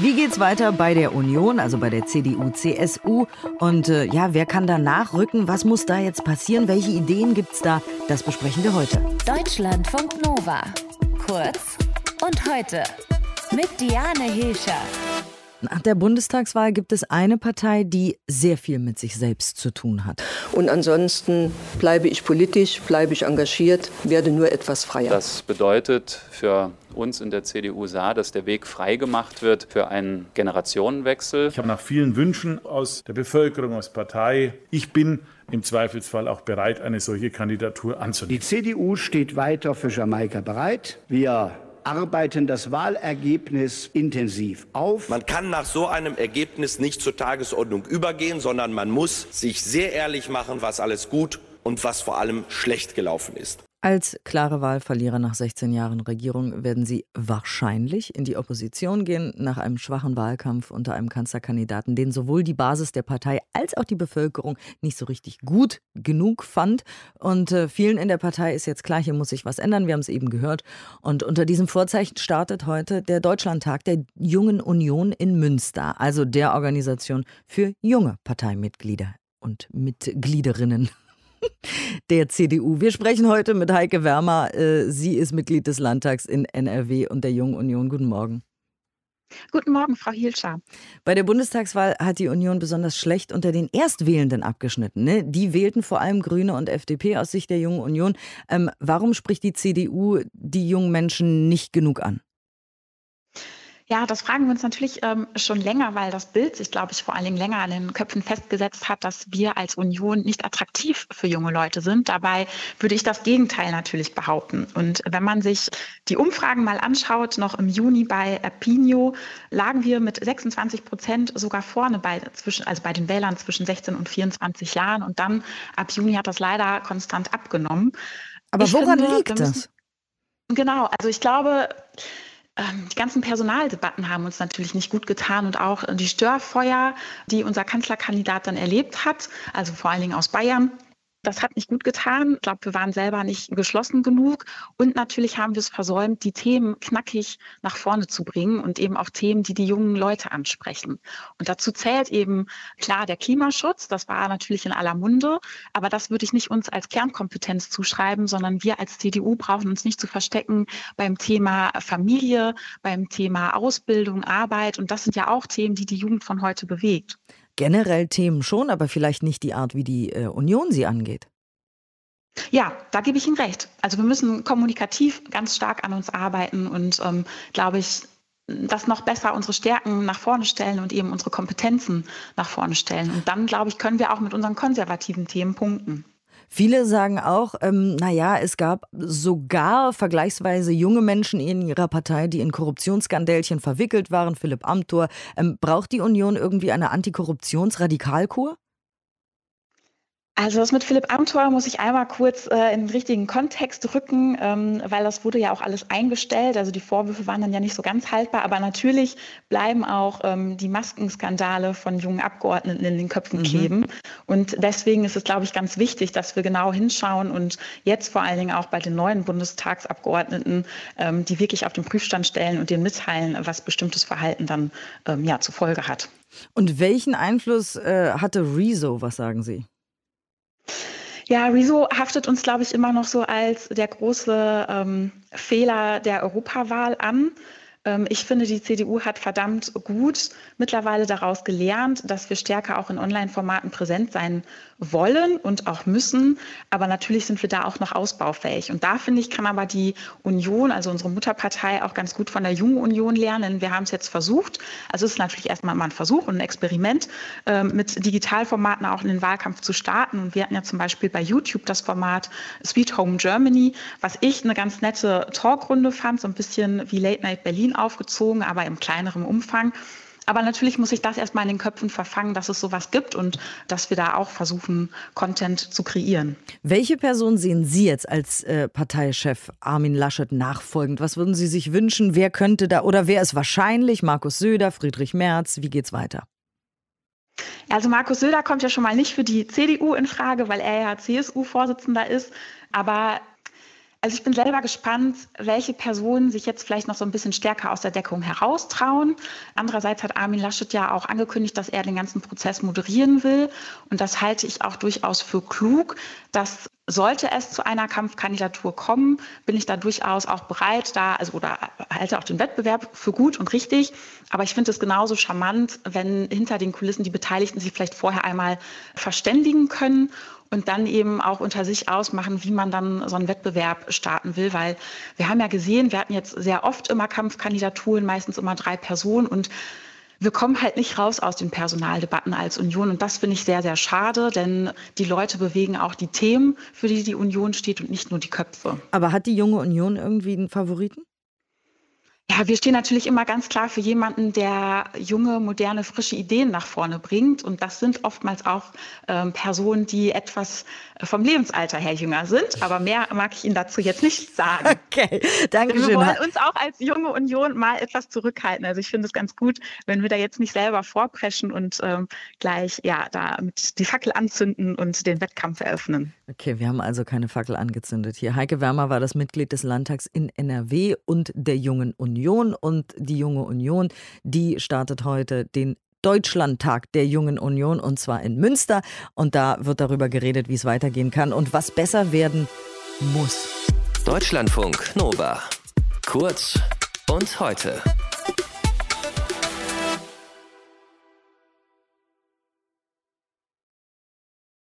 Wie geht's weiter bei der Union, also bei der CDU, CSU? Und äh, ja, wer kann da nachrücken? Was muss da jetzt passieren? Welche Ideen gibt's da? Das besprechen wir heute. Deutschlandfunk Nova. Kurz und heute mit Diane Hilscher. Nach der Bundestagswahl gibt es eine Partei, die sehr viel mit sich selbst zu tun hat. Und ansonsten bleibe ich politisch, bleibe ich engagiert, werde nur etwas freier. Das bedeutet für uns in der CDU Saar, dass der Weg freigemacht wird für einen Generationenwechsel. Ich habe nach vielen Wünschen aus der Bevölkerung, aus Partei, ich bin im Zweifelsfall auch bereit, eine solche Kandidatur anzunehmen. Die CDU steht weiter für Jamaika bereit. Wir arbeiten das Wahlergebnis intensiv auf. Man kann nach so einem Ergebnis nicht zur Tagesordnung übergehen, sondern man muss sich sehr ehrlich machen, was alles gut und was vor allem schlecht gelaufen ist. Als klare Wahlverlierer nach 16 Jahren Regierung werden sie wahrscheinlich in die Opposition gehen, nach einem schwachen Wahlkampf unter einem Kanzlerkandidaten, den sowohl die Basis der Partei als auch die Bevölkerung nicht so richtig gut genug fand. Und äh, vielen in der Partei ist jetzt klar, hier muss sich was ändern. Wir haben es eben gehört. Und unter diesem Vorzeichen startet heute der Deutschlandtag der Jungen Union in Münster, also der Organisation für junge Parteimitglieder und Mitgliederinnen der CDU. Wir sprechen heute mit Heike Wermer. Äh, sie ist Mitglied des Landtags in NRW und der Jungen Union. Guten Morgen. Guten Morgen, Frau Hielscher. Bei der Bundestagswahl hat die Union besonders schlecht unter den Erstwählenden abgeschnitten. Ne? Die wählten vor allem Grüne und FDP aus Sicht der Jungen Union. Ähm, warum spricht die CDU die jungen Menschen nicht genug an? Ja, das fragen wir uns natürlich ähm, schon länger, weil das Bild sich, glaube ich, vor allen Dingen länger an den Köpfen festgesetzt hat, dass wir als Union nicht attraktiv für junge Leute sind. Dabei würde ich das Gegenteil natürlich behaupten. Und wenn man sich die Umfragen mal anschaut, noch im Juni bei Apinio lagen wir mit 26 Prozent sogar vorne bei, zwischen, also bei den Wählern zwischen 16 und 24 Jahren. Und dann ab Juni hat das leider konstant abgenommen. Aber ich woran finde, liegt das? Genau, also ich glaube, die ganzen Personaldebatten haben uns natürlich nicht gut getan und auch die Störfeuer, die unser Kanzlerkandidat dann erlebt hat, also vor allen Dingen aus Bayern, das hat nicht gut getan. Ich glaube, wir waren selber nicht geschlossen genug. Und natürlich haben wir es versäumt, die Themen knackig nach vorne zu bringen und eben auch Themen, die die jungen Leute ansprechen. Und dazu zählt eben klar der Klimaschutz. Das war natürlich in aller Munde. Aber das würde ich nicht uns als Kernkompetenz zuschreiben, sondern wir als CDU brauchen uns nicht zu verstecken beim Thema Familie, beim Thema Ausbildung, Arbeit. Und das sind ja auch Themen, die die Jugend von heute bewegt generell Themen schon, aber vielleicht nicht die Art, wie die äh, Union sie angeht. Ja, da gebe ich Ihnen recht. Also wir müssen kommunikativ ganz stark an uns arbeiten und ähm, glaube ich, das noch besser unsere Stärken nach vorne stellen und eben unsere Kompetenzen nach vorne stellen. Und dann, glaube ich, können wir auch mit unseren konservativen Themen punkten. Viele sagen auch, ähm, naja, es gab sogar vergleichsweise junge Menschen in ihrer Partei, die in Korruptionsskandälchen verwickelt waren. Philipp Amthor. Ähm, braucht die Union irgendwie eine Antikorruptionsradikalkur? Also das mit Philipp Amthor muss ich einmal kurz äh, in den richtigen Kontext rücken, ähm, weil das wurde ja auch alles eingestellt. Also die Vorwürfe waren dann ja nicht so ganz haltbar, aber natürlich bleiben auch ähm, die Maskenskandale von jungen Abgeordneten in den Köpfen mhm. kleben. Und deswegen ist es, glaube ich, ganz wichtig, dass wir genau hinschauen und jetzt vor allen Dingen auch bei den neuen Bundestagsabgeordneten, ähm, die wirklich auf den Prüfstand stellen und denen mitteilen, was bestimmtes Verhalten dann ähm, ja, zur Folge hat. Und welchen Einfluss äh, hatte Rezo, was sagen Sie? Ja, Rezo haftet uns, glaube ich, immer noch so als der große ähm, Fehler der Europawahl an. Ähm, ich finde, die CDU hat verdammt gut mittlerweile daraus gelernt, dass wir stärker auch in Online-Formaten präsent sein wollen und auch müssen. Aber natürlich sind wir da auch noch ausbaufähig. Und da finde ich, kann aber die Union, also unsere Mutterpartei, auch ganz gut von der Jungen Union lernen. Wir haben es jetzt versucht. Also es ist natürlich erstmal mal ein Versuch und ein Experiment, ähm, mit Digitalformaten auch in den Wahlkampf zu starten. Und wir hatten ja zum Beispiel bei YouTube das Format Sweet Home Germany, was ich eine ganz nette Talkrunde fand, so ein bisschen wie Late Night Berlin aufgezogen, aber im kleineren Umfang. Aber natürlich muss ich das erstmal in den Köpfen verfangen, dass es sowas gibt und dass wir da auch versuchen, Content zu kreieren. Welche Person sehen Sie jetzt als äh, Parteichef Armin Laschet nachfolgend? Was würden Sie sich wünschen? Wer könnte da oder wer ist wahrscheinlich? Markus Söder, Friedrich Merz? Wie geht's weiter? Also Markus Söder kommt ja schon mal nicht für die CDU in Frage, weil er ja CSU-Vorsitzender ist. Aber Also ich bin selber gespannt, welche Personen sich jetzt vielleicht noch so ein bisschen stärker aus der Deckung heraustrauen. Andererseits hat Armin Laschet ja auch angekündigt, dass er den ganzen Prozess moderieren will. Und das halte ich auch durchaus für klug. Dass sollte es zu einer Kampfkandidatur kommen, bin ich da durchaus auch bereit, da, also oder halte auch den Wettbewerb für gut und richtig. Aber ich finde es genauso charmant, wenn hinter den Kulissen die Beteiligten sich vielleicht vorher einmal verständigen können und dann eben auch unter sich ausmachen, wie man dann so einen Wettbewerb starten will. Weil wir haben ja gesehen, wir hatten jetzt sehr oft immer Kampfkandidaturen, meistens immer drei Personen und wir kommen halt nicht raus aus den Personaldebatten als Union. Und das finde ich sehr, sehr schade, denn die Leute bewegen auch die Themen, für die die Union steht und nicht nur die Köpfe. Aber hat die junge Union irgendwie einen Favoriten? Ja, wir stehen natürlich immer ganz klar für jemanden, der junge, moderne, frische Ideen nach vorne bringt. Und das sind oftmals auch ähm, Personen, die etwas vom Lebensalter her jünger sind. Aber mehr mag ich Ihnen dazu jetzt nicht sagen. Okay, danke schön. Wir wollen uns auch als junge Union mal etwas zurückhalten. Also ich finde es ganz gut, wenn wir da jetzt nicht selber vorpreschen und ähm, gleich ja da mit die Fackel anzünden und den Wettkampf eröffnen. Okay, wir haben also keine Fackel angezündet hier. Heike Wermer war das Mitglied des Landtags in NRW und der Jungen Union. Und die Junge Union, die startet heute den Deutschlandtag der Jungen Union und zwar in Münster. Und da wird darüber geredet, wie es weitergehen kann und was besser werden muss. Deutschlandfunk Nova. Kurz und heute.